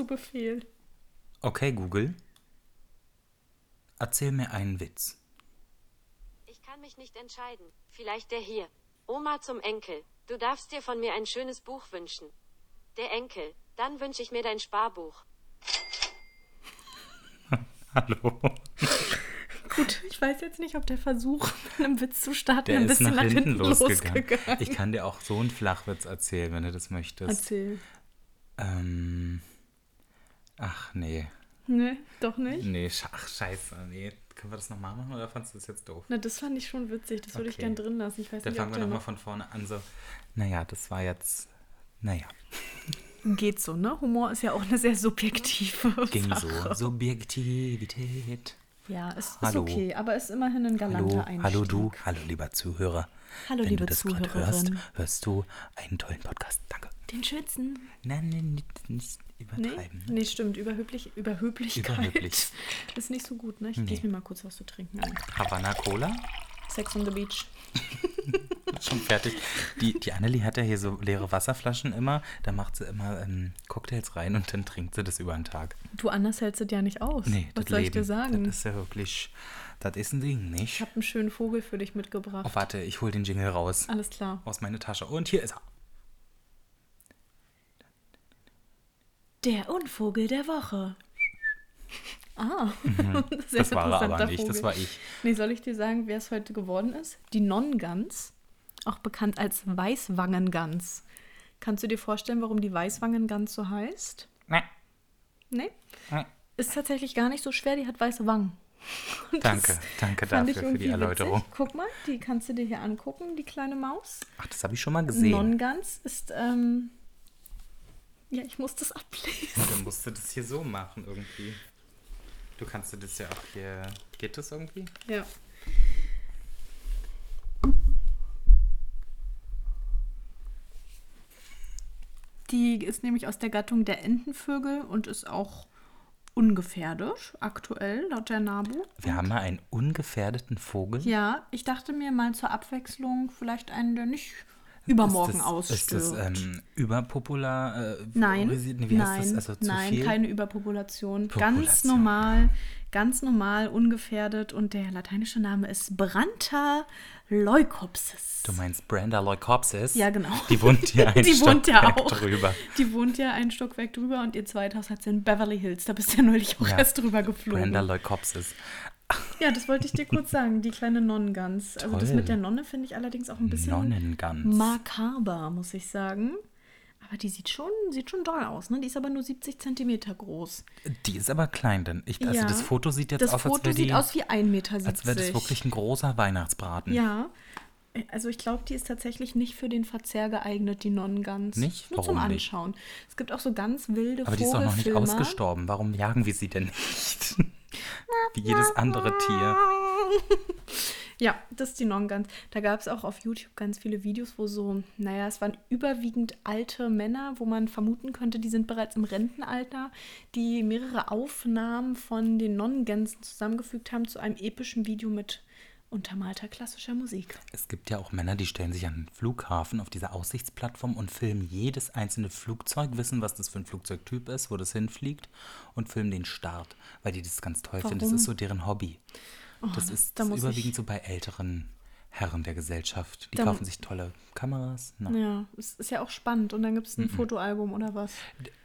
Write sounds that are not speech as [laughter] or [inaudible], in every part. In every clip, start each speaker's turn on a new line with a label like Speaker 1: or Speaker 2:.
Speaker 1: Zu Befehl.
Speaker 2: Okay, Google. Erzähl mir einen Witz.
Speaker 3: Ich kann mich nicht entscheiden. Vielleicht der hier. Oma zum Enkel. Du darfst dir von mir ein schönes Buch wünschen. Der Enkel. Dann wünsche ich mir dein Sparbuch. [laughs]
Speaker 2: Hallo.
Speaker 1: Gut, ich weiß jetzt nicht, ob der Versuch, mit einem Witz zu starten,
Speaker 2: Der
Speaker 1: ein
Speaker 2: ist
Speaker 1: bisschen
Speaker 2: nach,
Speaker 1: nach,
Speaker 2: hinten, losgegangen.
Speaker 1: losgegangen.
Speaker 2: Ich kann dir auch so einen Flachwitz erzählen, wenn du das möchtest.
Speaker 1: Erzähl.
Speaker 2: Ähm. Ach nee.
Speaker 1: Nee, doch nicht.
Speaker 2: Nee, ach scheiße. Nee. Können wir das nochmal machen oder fandest du das jetzt doof?
Speaker 1: Na, das fand ich schon witzig. Das würde ich
Speaker 2: Okay.
Speaker 1: gern drin lassen. Ich weiß
Speaker 2: Dann
Speaker 1: nicht,
Speaker 2: fangen wir nochmal
Speaker 1: noch...
Speaker 2: von vorne an. So, naja, das war jetzt. Naja,
Speaker 1: Geht so, ne? Humor ist ja auch eine sehr subjektive [laughs]
Speaker 2: ging
Speaker 1: Sache.
Speaker 2: so. Subjektivität.
Speaker 1: Ja, es ist okay, aber ist immerhin ein galanter
Speaker 2: Hallo,
Speaker 1: Einstieg.
Speaker 2: hallo du, hallo lieber Zuhörer.
Speaker 1: Hallo,
Speaker 2: Wenn
Speaker 1: liebe
Speaker 2: du das gerade hörst, hörst du einen tollen Podcast. Danke.
Speaker 1: Den schützen.
Speaker 2: Nein, nein, nicht, nicht
Speaker 1: Nee,
Speaker 2: übertreiben. ne?
Speaker 1: nee, stimmt. Überhöflich, Überhöblichkeit
Speaker 2: Überhöflich. [laughs]
Speaker 1: ist nicht so gut, ne? Ich
Speaker 2: Nee.
Speaker 1: gieße mir mal kurz was zu trinken an.
Speaker 2: Havana Cola?
Speaker 1: Sex on the Beach. [laughs]
Speaker 2: Schon fertig. Die, die Annelie hat ja hier so leere Wasserflaschen immer. Da macht sie immer ähm, Cocktails rein und dann trinkt sie das über den Tag.
Speaker 1: Du, anders hältst du ja nicht aus.
Speaker 2: Nee,
Speaker 1: Was
Speaker 2: das
Speaker 1: soll
Speaker 2: Leben,
Speaker 1: ich dir sagen?
Speaker 2: Das ist ja wirklich, das ist ein Ding,
Speaker 1: ich
Speaker 2: nicht?
Speaker 1: habe einen schönen Vogel für dich mitgebracht.
Speaker 2: Oh, warte, ich hol den Jingle raus.
Speaker 1: Alles klar.
Speaker 2: Aus meiner Tasche. Und hier ist er.
Speaker 1: Der Unvogel der Woche. Ah, [laughs] sehr
Speaker 2: Mhm. Das war er aber nicht, das
Speaker 1: Vogel.
Speaker 2: war ich.
Speaker 1: Nee, soll ich dir sagen, wer es heute geworden ist? Die Nonnengans, auch bekannt als Weißwangengans. Kannst du dir vorstellen, warum die Weißwangengans so heißt?
Speaker 2: Nee.
Speaker 1: Nee?
Speaker 2: Nee.
Speaker 1: Ist tatsächlich gar nicht so schwer, die hat weiße Wangen. Und
Speaker 2: Danke,
Speaker 1: das
Speaker 2: danke dafür für die Erläuterung.
Speaker 1: Witzig. Guck mal, die kannst du dir hier angucken, die kleine Maus.
Speaker 2: Ach, das habe ich schon mal gesehen.
Speaker 1: Nonnengans ist, ähm, ja, ich muss das ablesen.
Speaker 2: Dann musst du das hier so machen irgendwie. Du kannst das ja auch hier. Geht das irgendwie?
Speaker 1: Ja. Die ist nämlich aus der Gattung der Entenvögel und ist auch ungefährdet, aktuell, laut der NABU.
Speaker 2: Wir haben mal einen ungefährdeten Vogel.
Speaker 1: Ja, ich dachte mir mal zur Abwechslung vielleicht einen, der nicht übermorgen
Speaker 2: ist das,
Speaker 1: ausstirbt.
Speaker 2: Ist das ähm, überpopular? Äh,
Speaker 1: Nein,
Speaker 2: nee, wie heißt
Speaker 1: nein,
Speaker 2: das? Also zu
Speaker 1: nein, keine Überpopulation. Ganz
Speaker 2: Population.
Speaker 1: normal, ganz normal, ungefährdet. Und der lateinische Name ist Branta leucopsis.
Speaker 2: Du meinst Brenda Leucopsis?
Speaker 1: Ja, genau.
Speaker 2: Die wohnt hier [laughs] ein
Speaker 1: Die wohnt ja
Speaker 2: drüber.
Speaker 1: Die wohnt ja ein Stockwerk drüber und ihr Zweithaus hat sie in Beverly Hills. Da bist du ja neulich auch
Speaker 2: Ja.
Speaker 1: erst drüber geflogen.
Speaker 2: Brenda Leucopsis.
Speaker 1: Ja, das wollte ich dir kurz sagen, die kleine Nonnengans. Also das mit der Nonne finde ich allerdings auch ein bisschen
Speaker 2: Nonnengans.
Speaker 1: makaber, muss ich sagen. Aber die sieht schon, sieht schon doll aus, ne? Die ist aber nur 70 Zentimeter groß.
Speaker 2: Die ist aber klein, denn ich, also
Speaker 1: Ja.
Speaker 2: das Foto sieht jetzt
Speaker 1: das
Speaker 2: aus, als
Speaker 1: Foto
Speaker 2: wäre
Speaker 1: sieht
Speaker 2: die,
Speaker 1: aus wie 1,70 Meter.
Speaker 2: als wäre das wirklich ein großer Weihnachtsbraten.
Speaker 1: Ja. Also ich glaube, die ist tatsächlich nicht für den Verzehr geeignet, die Nonnengans.
Speaker 2: Nicht?
Speaker 1: Nur zum
Speaker 2: Warum nicht?
Speaker 1: Anschauen. Es gibt auch so ganz wilde
Speaker 2: Aber die ist doch noch nicht ausgestorben. Warum jagen wir sie denn nicht? Wie jedes andere Tier. [laughs]
Speaker 1: Ja, das ist die Nonnengans. Da gab es auch auf YouTube ganz viele Videos, wo so, naja, es waren überwiegend alte Männer, wo man vermuten könnte, die sind bereits im Rentenalter, die mehrere Aufnahmen von den Nonnengänsen zusammengefügt haben zu einem epischen Video mit untermalter klassischer Musik.
Speaker 2: Es gibt ja auch Männer, die stellen sich an den Flughafen auf diese Aussichtsplattform und filmen jedes einzelne Flugzeug, wissen, was das für ein Flugzeugtyp ist, wo das hinfliegt und filmen den Start, weil die das ganz toll finden. Das
Speaker 1: Warum?
Speaker 2: ist so deren Hobby. das
Speaker 1: da-
Speaker 2: ist
Speaker 1: da
Speaker 2: das überwiegend so bei älteren Herren der Gesellschaft. Die
Speaker 1: Da-
Speaker 2: kaufen sich tolle Kameras. Na,
Speaker 1: Ja, es ist ja auch spannend. Und dann gibt es ein Fotoalbum oder was.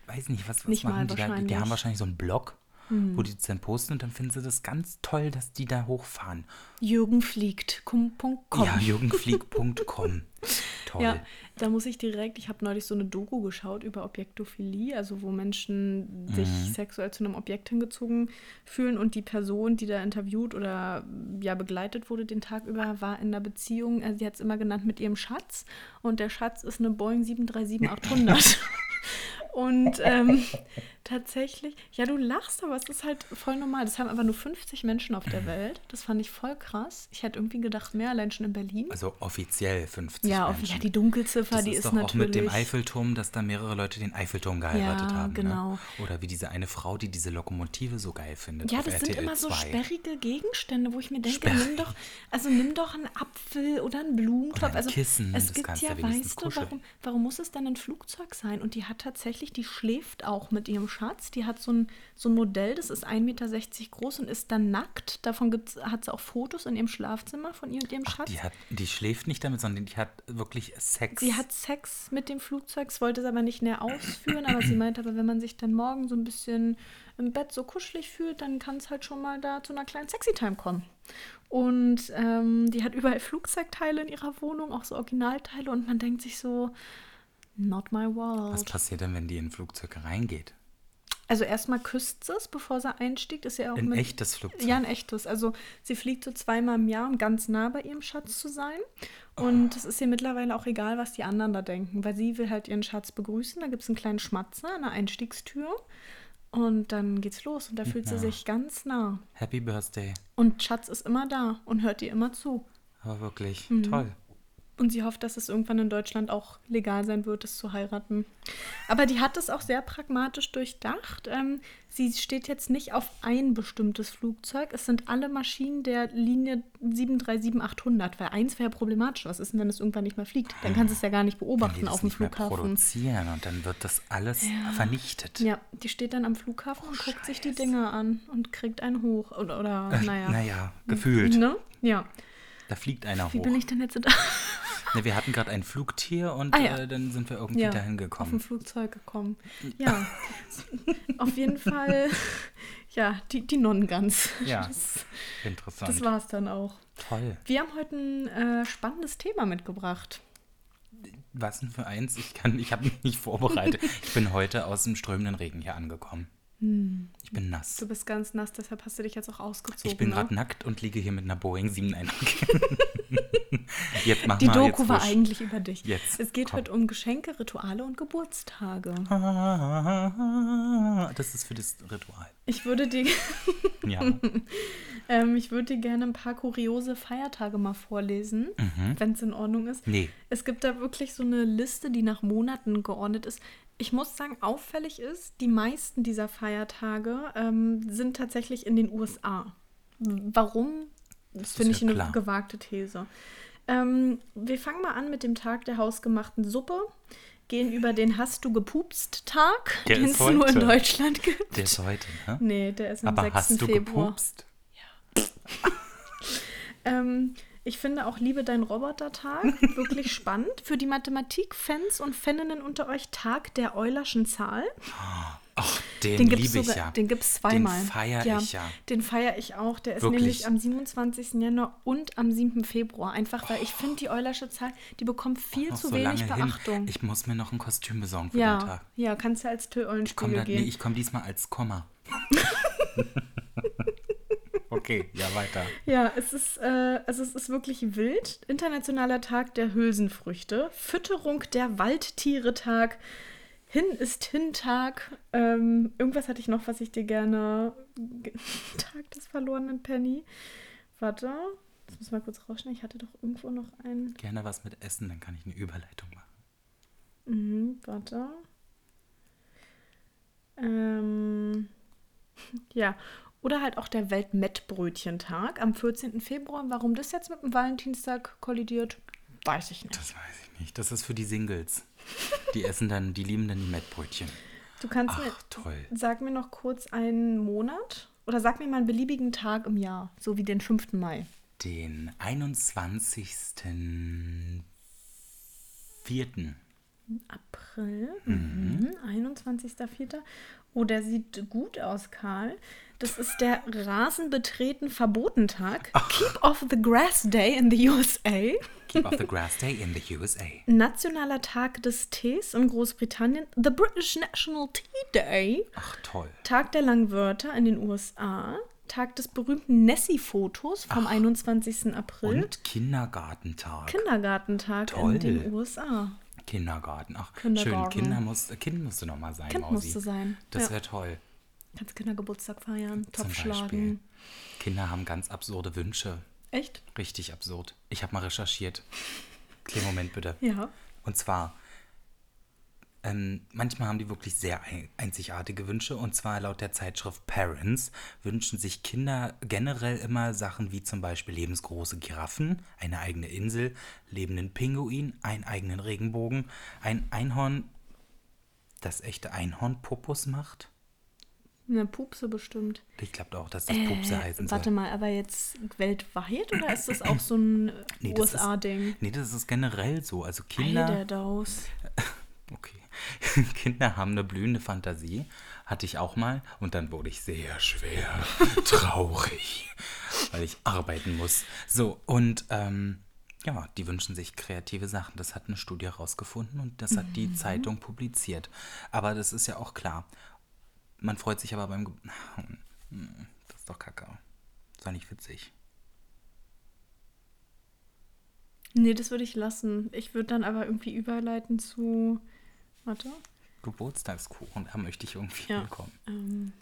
Speaker 2: Weiß nicht, was, was
Speaker 1: Nicht mal
Speaker 2: machen die da? Die haben wahrscheinlich so einen Blog, wo die das dann posten und dann finden sie das ganz toll, dass die da hochfahren.
Speaker 1: Jürgen fliegt. Kum, Punkt, com.
Speaker 2: Ja, jürgenflieg.com. [laughs] Toll.
Speaker 1: Ja, da muss ich direkt, ich habe neulich so eine Doku geschaut über Objektophilie, also wo Menschen sich
Speaker 2: Mhm.
Speaker 1: sexuell zu einem Objekt hingezogen fühlen und die Person, die da interviewt oder ja begleitet wurde den Tag über, war in einer Beziehung, also sie hat es immer genannt mit ihrem Schatz und der Schatz ist eine Boeing 737-800. [laughs] Und ähm, tatsächlich, ja, du lachst, aber es ist halt voll normal. Das haben aber nur 50 Menschen auf der [clears throat] Welt. Das fand ich voll krass. Ich hätte irgendwie gedacht, mehr allein schon in Berlin.
Speaker 2: Also offiziell 50
Speaker 1: Ja,
Speaker 2: Menschen.
Speaker 1: ja, die Dunkelziffer,
Speaker 2: das
Speaker 1: die
Speaker 2: ist,
Speaker 1: ist,
Speaker 2: doch
Speaker 1: natürlich.
Speaker 2: auch mit dem Eiffelturm, dass da mehrere Leute den Eiffelturm geheiratet
Speaker 1: Ja,
Speaker 2: haben.
Speaker 1: genau.
Speaker 2: Ne? Oder wie diese eine Frau, die diese Lokomotive so geil findet.
Speaker 1: Ja, das sind
Speaker 2: RTL
Speaker 1: immer so
Speaker 2: 2.
Speaker 1: sperrige Gegenstände, wo ich mir denke,
Speaker 2: Sperrig.
Speaker 1: nimm doch, also nimm doch einen Apfel oder einen Blumentopf.
Speaker 2: Oder ein
Speaker 1: also
Speaker 2: Kissen,
Speaker 1: es
Speaker 2: das
Speaker 1: gibt ja, weißt du,
Speaker 2: kuscheln.
Speaker 1: warum, warum muss es dann ein Flugzeug sein? Und die hat tatsächlich, die schläft auch mit ihrem Schatz. Die hat so ein, so ein Modell, das ist 1,60 Meter groß und ist dann nackt. Davon gibt's, hat sie auch Fotos in ihrem Schlafzimmer von ihr und ihrem Schatz.
Speaker 2: Die, hat, die schläft nicht damit, sondern die hat wirklich Sex.
Speaker 1: Sie hat Sex mit dem Flugzeug, das wollte es aber nicht näher ausführen, aber sie meinte aber, wenn man sich dann morgen so ein bisschen im Bett so kuschelig fühlt, dann kann es halt schon mal da zu einer kleinen Sexy-Time kommen. Und ähm, die hat überall Flugzeugteile in ihrer Wohnung, auch so Originalteile und man denkt sich so, not my world.
Speaker 2: Was passiert denn, wenn die in ein Flugzeug reingeht?
Speaker 1: Also erstmal küsst sie es, bevor sie einstiegt. Ist ja auch
Speaker 2: Ein
Speaker 1: mit,
Speaker 2: echtes Flugzeug?
Speaker 1: Ja, ein echtes. Also sie fliegt so zweimal im Jahr, um ganz nah bei ihrem Schatz zu sein. Und es ist ihr mittlerweile auch egal, was die anderen da denken, weil sie will halt ihren Schatz begrüßen. Da gibt es einen kleinen Schmatzer an der Einstiegstür. Und dann geht's los und da fühlt sie
Speaker 2: Ja.
Speaker 1: sich ganz nah.
Speaker 2: Happy Birthday.
Speaker 1: Und Schatz ist immer da und hört ihr immer zu.
Speaker 2: Aber wirklich
Speaker 1: Mhm.
Speaker 2: toll.
Speaker 1: Und sie hofft, dass es irgendwann in Deutschland auch legal sein wird, es zu heiraten. Aber die hat es auch sehr pragmatisch durchdacht. Ähm, sie steht jetzt nicht auf ein bestimmtes Flugzeug. Es sind alle Maschinen der Linie 737-800, weil eins wäre problematisch. Was ist denn, wenn es irgendwann nicht mehr fliegt? Dann kannst du es ja gar nicht beobachten auf dem
Speaker 2: nicht mehr
Speaker 1: Flughafen.
Speaker 2: produzieren und dann wird das alles vernichtet.
Speaker 1: Ja, die steht dann am Flughafen und guckt sich die Dinger an und kriegt einen hoch. Oder, oder
Speaker 2: Äh,
Speaker 1: naja.
Speaker 2: Naja, gefühlt.
Speaker 1: Ne? Ja.
Speaker 2: Da fliegt einer
Speaker 1: Wie
Speaker 2: hoch.
Speaker 1: bin ich denn jetzt da? [laughs]
Speaker 2: Ne, wir hatten gerade ein Flugtier und
Speaker 1: Ah, ja.
Speaker 2: äh, dann sind wir irgendwie
Speaker 1: ja,
Speaker 2: dahin
Speaker 1: auf dem
Speaker 2: gekommen.
Speaker 1: Flugzeug gekommen. [laughs] Ja, auf jeden Fall, ja, die, die Nonnengans.
Speaker 2: Ja,
Speaker 1: Das,
Speaker 2: interessant.
Speaker 1: das war's dann auch.
Speaker 2: Toll.
Speaker 1: Wir haben heute ein äh, spannendes Thema mitgebracht.
Speaker 2: Was denn für eins? Ich kann, ich habe mich nicht vorbereitet. Ich bin heute aus dem strömenden Regen hier angekommen. Ich bin nass.
Speaker 1: Du bist ganz nass, deshalb hast du dich jetzt auch ausgezogen.
Speaker 2: Ich bin
Speaker 1: ne?
Speaker 2: gerade nackt und liege hier mit einer Boeing 791. [laughs] jetzt mach
Speaker 1: Die
Speaker 2: mal
Speaker 1: Doku
Speaker 2: jetzt
Speaker 1: war
Speaker 2: wusch.
Speaker 1: eigentlich über dich.
Speaker 2: Jetzt,
Speaker 1: es geht
Speaker 2: komm.
Speaker 1: heute um Geschenke, Rituale und Geburtstage. [laughs]
Speaker 2: Das ist für das Ritual.
Speaker 1: Ich würde dir, [laughs]
Speaker 2: Ja.
Speaker 1: ähm, ich würde dir gerne ein paar kuriose Feiertage mal vorlesen, wenn es in Ordnung ist.
Speaker 2: Mhm. Nee.
Speaker 1: Es gibt da wirklich so eine Liste, die nach Monaten geordnet ist. Ich muss sagen, auffällig ist, die meisten dieser Feiertage ähm, sind tatsächlich in den USA. Warum? Das
Speaker 2: ist
Speaker 1: finde
Speaker 2: ja
Speaker 1: ich eine
Speaker 2: klar.
Speaker 1: gewagte These. Ähm, wir fangen mal an mit dem Tag der hausgemachten Suppe, gehen über den Hast du gepupst Tag,
Speaker 2: Der
Speaker 1: den es nur in. Deutschland gibt.
Speaker 2: Der ist heute, ne?
Speaker 1: Nee, der ist am
Speaker 2: Aber
Speaker 1: 6.
Speaker 2: hast du
Speaker 1: Februar.
Speaker 2: gepupst? [laughs]
Speaker 1: Ähm, ich finde auch Liebe dein Roboter-Tag [laughs] wirklich spannend. Für die Mathematik-Fans und Faninnen unter euch Tag der Eulerschen Zahl.
Speaker 2: Ach, den,
Speaker 1: Den gibt es
Speaker 2: liebe ich ja.
Speaker 1: den gibt's zweimal.
Speaker 2: Den feiere ich ja.
Speaker 1: Den feiere ich auch. Der ist
Speaker 2: Wirklich?
Speaker 1: nämlich am 27. Januar und am 7. Februar. Einfach, weil ich finde, die Eulersche Zahl, die bekommt viel zu
Speaker 2: so
Speaker 1: wenig Beachtung.
Speaker 2: hin. Ich muss mir noch ein Kostüm besorgen für den
Speaker 1: ja,
Speaker 2: Tag.
Speaker 1: ja, kannst du als Tö-Eulenspiegel
Speaker 2: da, nee,
Speaker 1: gehen.
Speaker 2: ich komme diesmal als Komma. [laughs] [laughs] okay, ja, weiter.
Speaker 1: Ja, es ist, äh, also es ist wirklich wild. Internationaler Tag der Hülsenfrüchte, Fütterung der Waldtiere-Tag, Hin ist Hin-Tag. Ähm, irgendwas hatte ich noch, was ich dir gerne. ge- [laughs] Tag des verlorenen Penny. Warte, das muss mal kurz rausschneiden. Ich hatte doch irgendwo noch einen.
Speaker 2: Gerne was mit Essen, dann kann ich eine Überleitung machen.
Speaker 1: Mhm, warte. Ähm, [laughs] ja, oder halt auch der Weltmettbrötchentag am 14. Februar. Warum das jetzt mit dem Valentinstag kollidiert, weiß ich nicht.
Speaker 2: Das weiß ich nicht. Das ist für die Singles. Die essen dann, die lieben dann die Mettbrötchen.
Speaker 1: Du kannst
Speaker 2: Ach,
Speaker 1: mir,
Speaker 2: toll.
Speaker 1: sag mir noch kurz einen Monat oder sag mir mal einen beliebigen Tag im Jahr, so wie den 5. Mai.
Speaker 2: Den 21.04.
Speaker 1: April, mhm. 21.04. Oh, der sieht gut aus, Karl. Das ist der Rasenbetreten-Verbotentag. Keep off the Grass Day in the USA.
Speaker 2: Keep off the Grass Day in the USA.
Speaker 1: Nationaler Tag des Tees in Großbritannien. The British National Tea Day.
Speaker 2: Ach, toll.
Speaker 1: Tag der Langwörter in den USA. Tag des berühmten Nessie-Fotos vom 21. April.
Speaker 2: Und Kindergartentag.
Speaker 1: Kindergartentag
Speaker 2: Toll.
Speaker 1: in den USA.
Speaker 2: Kindergarten. Ach,
Speaker 1: Kindergarten.
Speaker 2: schön. Kinder muss, Kind musste noch mal sein,
Speaker 1: Kind
Speaker 2: Mausi.
Speaker 1: musste sein,
Speaker 2: Das
Speaker 1: ja.
Speaker 2: wäre toll.
Speaker 1: Kannst Kindergeburtstag feiern, Topf schlagen.
Speaker 2: Kinder haben ganz absurde Wünsche.
Speaker 1: Echt?
Speaker 2: Richtig absurd. Ich habe mal recherchiert. Kleinen Moment bitte.
Speaker 1: Ja.
Speaker 2: Und zwar, ähm, manchmal haben die wirklich sehr ein einzigartige Wünsche. Und zwar laut der Zeitschrift Parents wünschen sich Kinder generell immer Sachen wie zum Beispiel lebensgroße Giraffen, eine eigene Insel, lebenden Pinguin, einen eigenen Regenbogen, ein Einhorn, das echte Einhorn Popos macht.
Speaker 1: Eine Pupse bestimmt.
Speaker 2: Ich glaube auch, dass das Pupse
Speaker 1: Äh,
Speaker 2: heißen
Speaker 1: warte
Speaker 2: soll.
Speaker 1: mal, aber jetzt weltweit oder ist das auch so ein [clears throat]
Speaker 2: Nee,
Speaker 1: USA-Ding?
Speaker 2: Nee, das ist generell so. Also Kinder.
Speaker 1: der Daus. [laughs]
Speaker 2: Okay. [laughs] Kinder haben eine blühende Fantasie. Hatte ich auch mal. Und dann wurde ich sehr schwer [laughs] traurig, weil ich arbeiten muss. So, und ähm, ja, die wünschen sich kreative Sachen. Das hat eine Studie herausgefunden und das hat die Zeitung publiziert. Aber das ist ja auch klar. Man freut sich aber beim. Ge [laughs] Hm, Das ist doch kacke. Das ist doch nicht witzig.
Speaker 1: Nee, das würde ich lassen. Ich würde dann aber irgendwie überleiten zu. Warte.
Speaker 2: Geburtstagskuchen, da möchte ich irgendwie
Speaker 1: Ja.
Speaker 2: hinkommen.
Speaker 1: Ähm,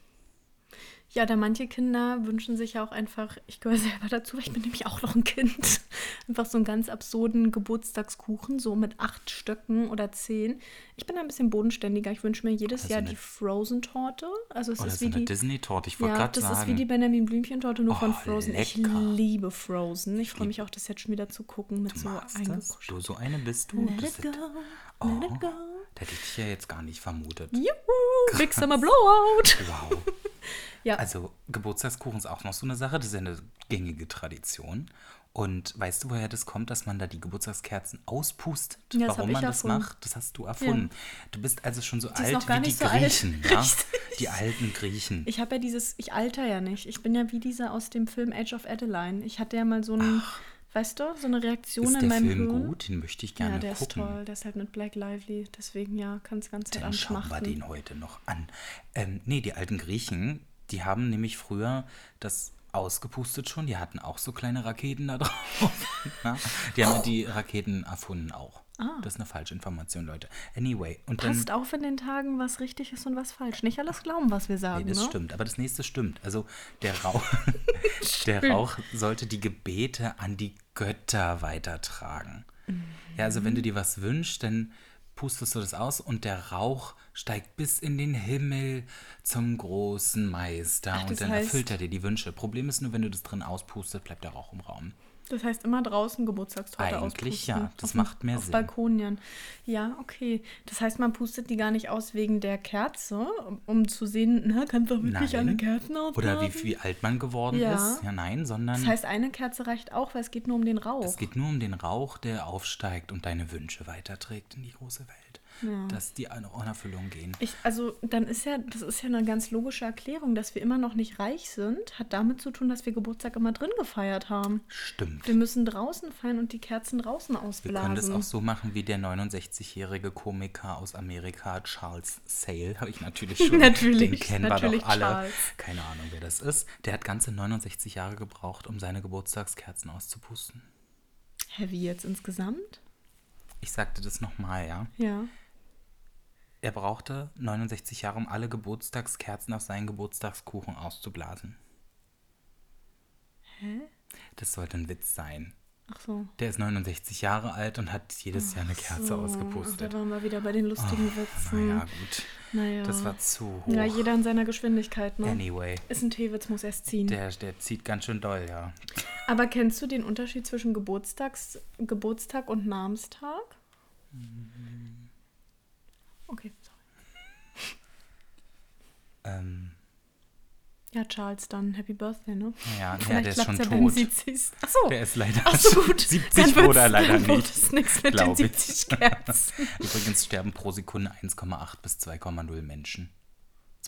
Speaker 1: ja, da manche Kinder wünschen sich ja auch einfach, ich gehöre selber dazu, weil ich bin nämlich auch noch ein Kind, [laughs] einfach so einen ganz absurden Geburtstagskuchen, so mit acht Stöcken oder zehn. Ich bin da ein bisschen bodenständiger. Ich wünsche mir jedes
Speaker 2: Also
Speaker 1: Jahr
Speaker 2: eine-
Speaker 1: die Frozen-Torte. Also es
Speaker 2: Oh, das
Speaker 1: ist
Speaker 2: ist
Speaker 1: wie
Speaker 2: eine
Speaker 1: die.
Speaker 2: Disney-Torte. Ich wollte
Speaker 1: Ja,
Speaker 2: gerade
Speaker 1: das
Speaker 2: sagen.
Speaker 1: ist wie die Benjamin Blümchen-Torte, nur von
Speaker 2: Oh,
Speaker 1: Frozen. Ich
Speaker 2: lecker.
Speaker 1: liebe Frozen. Ich freue mich auch, das jetzt schon wieder zu gucken mit
Speaker 2: Du
Speaker 1: so
Speaker 2: das?
Speaker 1: eingekuschelt.
Speaker 2: Du, so eine bist du?
Speaker 1: Let
Speaker 2: Das
Speaker 1: it go,
Speaker 2: oh,
Speaker 1: let it go.
Speaker 2: Hätte ich ja jetzt gar nicht vermutet.
Speaker 1: Juhu, Big Summer Blowout. [laughs]
Speaker 2: Wow. [laughs]
Speaker 1: Ja.
Speaker 2: Also Geburtstagskuchen ist auch noch so eine Sache, das ist ja eine gängige Tradition. Und weißt du, woher das kommt, dass man da die Geburtstagskerzen auspustet?
Speaker 1: Ja,
Speaker 2: Warum man das
Speaker 1: erfunden.
Speaker 2: macht, das hast du erfunden. Du bist also schon so alt wie die
Speaker 1: so alt.
Speaker 2: Griechen, [laughs] ja?
Speaker 1: Richtig.
Speaker 2: Die alten Griechen.
Speaker 1: Ich habe ja dieses, ich alter ja nicht. Ich bin ja wie dieser aus dem Film Age of Adeline. Ich hatte ja mal so ein, weißt du, so eine Reaktion
Speaker 2: ist
Speaker 1: in meinem
Speaker 2: Film
Speaker 1: Hirn.
Speaker 2: gut? Den möchte ich gerne
Speaker 1: Ja, der ist
Speaker 2: gucken.
Speaker 1: toll. Der ist halt mit Black Lively. Deswegen ja, kann es ganz
Speaker 2: Dann schauen wir den heute noch an. Ähm, nee, die alten Griechen, die haben nämlich früher das ausgepustet schon. Die hatten auch so kleine Raketen da drauf. [laughs] Die haben ja die Raketen erfunden auch. Das ist eine falsche Information, Leute. Anyway, und dann.
Speaker 1: Ah. Passt auf in den Tagen, was richtig ist und was falsch. Nicht alles glauben, was wir sagen.
Speaker 2: Nee, das
Speaker 1: ne?
Speaker 2: stimmt, aber das nächste stimmt. Also der Rauch, [laughs] der Rauch sollte die Gebete an die Götter weitertragen. Ja, also wenn du dir was wünschst, dann pustest du das aus und der Rauch steigt bis in den Himmel zum großen Meister
Speaker 1: Ach,
Speaker 2: und dann erfüllt er dir die Wünsche. Problem ist nur, wenn du das drin auspustet, bleibt der Rauch im Raum.
Speaker 1: Das heißt immer draußen Geburtstagstorte
Speaker 2: Eigentlich
Speaker 1: auspusten.
Speaker 2: ja, das
Speaker 1: Auf-
Speaker 2: macht mehr
Speaker 1: auf
Speaker 2: Sinn.
Speaker 1: Balkonien. Ja, okay. Das heißt, man pustet die gar nicht aus wegen der Kerze, um, zu sehen, na, kannst du wirklich alle Kerzen
Speaker 2: Oder
Speaker 1: aufladen?
Speaker 2: wie, wie alt man geworden
Speaker 1: Ja.
Speaker 2: ist. Ja, nein, sondern
Speaker 1: Das heißt, eine Kerze reicht auch, weil es geht nur um den Rauch.
Speaker 2: Es geht nur um den Rauch, der aufsteigt und deine Wünsche weiterträgt in die große Welt. Dass die auch in Erfüllung gehen.
Speaker 1: Ich, also dann ist ja, das ist ja eine ganz logische Erklärung, dass wir immer noch nicht reich sind, hat damit zu tun, dass wir Geburtstag immer drin gefeiert haben.
Speaker 2: Stimmt.
Speaker 1: Wir müssen draußen feiern und die Kerzen draußen
Speaker 2: Wir
Speaker 1: ausblasen.
Speaker 2: können das auch so machen wie der 69-jährige Komiker aus Amerika, Charles Sale. Habe ich natürlich schon. [laughs]
Speaker 1: Natürlich,
Speaker 2: Den kennen wir
Speaker 1: natürlich
Speaker 2: doch alle.
Speaker 1: Charles.
Speaker 2: Keine Ahnung, wer das ist. Der hat ganze 69 Jahre gebraucht, um seine Geburtstagskerzen auszupusten.
Speaker 1: Heavy jetzt insgesamt?
Speaker 2: Ich sagte das nochmal, ja.
Speaker 1: Ja.
Speaker 2: Er brauchte 69 Jahre, um alle Geburtstagskerzen auf seinen Geburtstagskuchen auszublasen.
Speaker 1: Hä?
Speaker 2: Das sollte ein Witz sein.
Speaker 1: Ach so.
Speaker 2: Der ist 69 Jahre alt und hat jedes Jahr eine Kerze
Speaker 1: So,
Speaker 2: ausgepustet.
Speaker 1: Da waren wir wieder bei den lustigen Witzen.
Speaker 2: Naja, gut.
Speaker 1: Naja.
Speaker 2: Das war zu hoch.
Speaker 1: Ja, jeder in seiner Geschwindigkeit, ne?
Speaker 2: Anyway,
Speaker 1: Ist ein Teewitz, muss erst ziehen.
Speaker 2: der, der zieht ganz schön doll, ja.
Speaker 1: Aber kennst du den Unterschied zwischen Geburtstags, Geburtstag und Namenstag? Okay,
Speaker 2: Ähm,
Speaker 1: Ja, Charles, dann Happy Birthday, ne?
Speaker 2: ja, ja, [laughs] der ist schon
Speaker 1: ja
Speaker 2: tot.
Speaker 1: 70. Achso.
Speaker 2: Der ist leider
Speaker 1: Ach so, gut. [laughs]
Speaker 2: 70
Speaker 1: Dann
Speaker 2: er
Speaker 1: wird's-
Speaker 2: leider
Speaker 1: dann
Speaker 2: nicht.
Speaker 1: es nichts mit den
Speaker 2: glaub ich.
Speaker 1: 70 Kerzen. [laughs]
Speaker 2: Übrigens sterben pro Sekunde 1,8 bis 2,0 Menschen.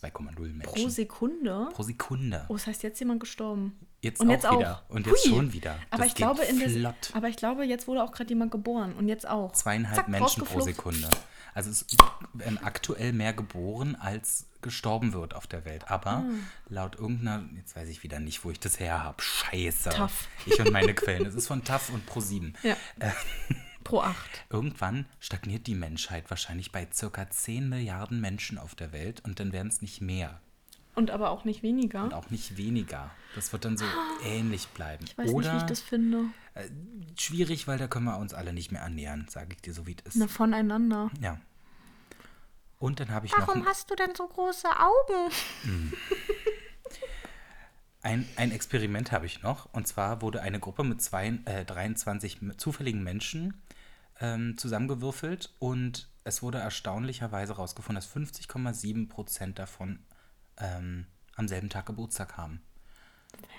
Speaker 2: 2,0 Menschen.
Speaker 1: Pro Sekunde?
Speaker 2: Pro Sekunde.
Speaker 1: Oh, es heißt jetzt jemand gestorben.
Speaker 2: Jetzt
Speaker 1: und
Speaker 2: auch
Speaker 1: jetzt
Speaker 2: wieder.
Speaker 1: auch.
Speaker 2: Und jetzt
Speaker 1: Hui.
Speaker 2: schon wieder.
Speaker 1: Aber
Speaker 2: Das
Speaker 1: ich
Speaker 2: geht
Speaker 1: glaube, in der,
Speaker 2: flott.
Speaker 1: aber ich glaube, jetzt wurde auch gerade jemand geboren und jetzt auch.
Speaker 2: Zweieinhalb
Speaker 1: Zack,
Speaker 2: Menschen pro. Sekunde. Also es werden aktuell mehr geboren, als gestorben wird auf der Welt. Aber
Speaker 1: Ah.
Speaker 2: laut irgendeiner, jetzt weiß ich wieder nicht, wo ich das her habe. Scheiße.
Speaker 1: TAF.
Speaker 2: Ich und meine [laughs] Quellen. Es ist von TAF und Pro7.
Speaker 1: Ja. Pro acht.
Speaker 2: Irgendwann stagniert die Menschheit wahrscheinlich bei circa 10 Milliarden Menschen auf der Welt und dann werden es nicht mehr
Speaker 1: Und aber auch nicht weniger.
Speaker 2: und auch nicht weniger. Das wird dann so ähnlich bleiben.
Speaker 1: ich weiß
Speaker 2: Oder
Speaker 1: nicht, wie ich das finde.
Speaker 2: Schwierig, weil da können wir uns alle nicht mehr annähern, sage ich dir so, wie es ist.
Speaker 1: Na, voneinander.
Speaker 2: Ja. Und dann habe ich noch ein,
Speaker 1: hast du denn so große Augen?
Speaker 2: ein, ein Experiment habe ich noch. Und zwar wurde eine Gruppe mit zwei, äh, 23 m- zufälligen Menschen ähm, zusammengewürfelt und es wurde erstaunlicherweise herausgefunden, dass 50,7 Prozent davon ähm, am selben Tag Geburtstag haben.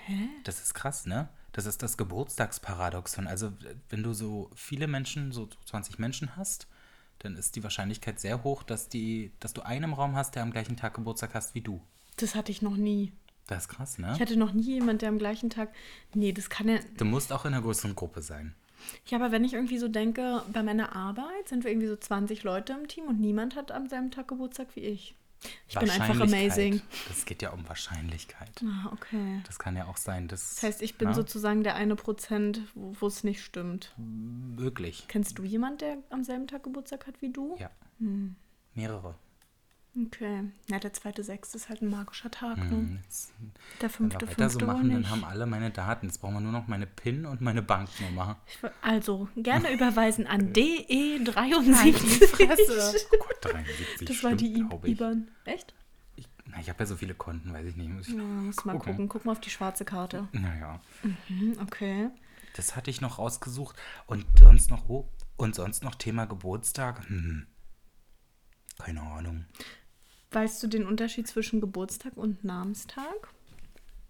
Speaker 2: Hä? Das ist krass, ne? Das ist das Geburtstagsparadoxon. Also, wenn du so viele Menschen, so 20 Menschen hast, dann ist die Wahrscheinlichkeit sehr hoch, dass, die, dass du einen im Raum hast, der am gleichen Tag Geburtstag hast wie du.
Speaker 1: Das hatte ich noch nie.
Speaker 2: Das ist krass, ne?
Speaker 1: Ich hatte noch nie jemand, der am gleichen Tag. Nee, das kann ja.
Speaker 2: Du musst auch in einer größeren Gruppe sein.
Speaker 1: Ja, aber wenn ich irgendwie so denke, bei meiner Arbeit sind wir irgendwie so 20 Leute im Team und niemand hat am selben Tag Geburtstag wie ich. Ich bin einfach amazing.
Speaker 2: Das geht ja um Wahrscheinlichkeit.
Speaker 1: Ah, okay.
Speaker 2: Das kann ja auch sein, dass.
Speaker 1: Das heißt, ich bin na? sozusagen der eine Prozent, wo es nicht stimmt.
Speaker 2: Möglich.
Speaker 1: Kennst du jemanden, der am selben Tag Geburtstag hat wie du?
Speaker 2: Ja. Hm. Mehrere.
Speaker 1: Okay. Ja, der zweite Sechste ist halt ein magischer Tag, ne? Mhm. Der fünfte,
Speaker 2: Wenn wir weiter so machen, dann haben alle meine Daten. Jetzt brauchen wir nur noch meine PIN und meine Banknummer.
Speaker 1: Also, gerne [laughs] überweisen an DE73.
Speaker 2: Fresse. [laughs] Oh Gott, 73.
Speaker 1: Das war die IBAN. Echt?
Speaker 2: Ich, na, ich habe ja so viele Konten, weiß ich nicht. Muss ich
Speaker 1: ja, muss mal gucken. Guck mal auf die schwarze Karte.
Speaker 2: Naja.
Speaker 1: Mhm, okay.
Speaker 2: Das hatte ich noch rausgesucht. Und sonst noch, oh, und sonst noch Thema Geburtstag. Hm. Keine Ahnung.
Speaker 1: Weißt du den Unterschied zwischen Geburtstag und Namenstag?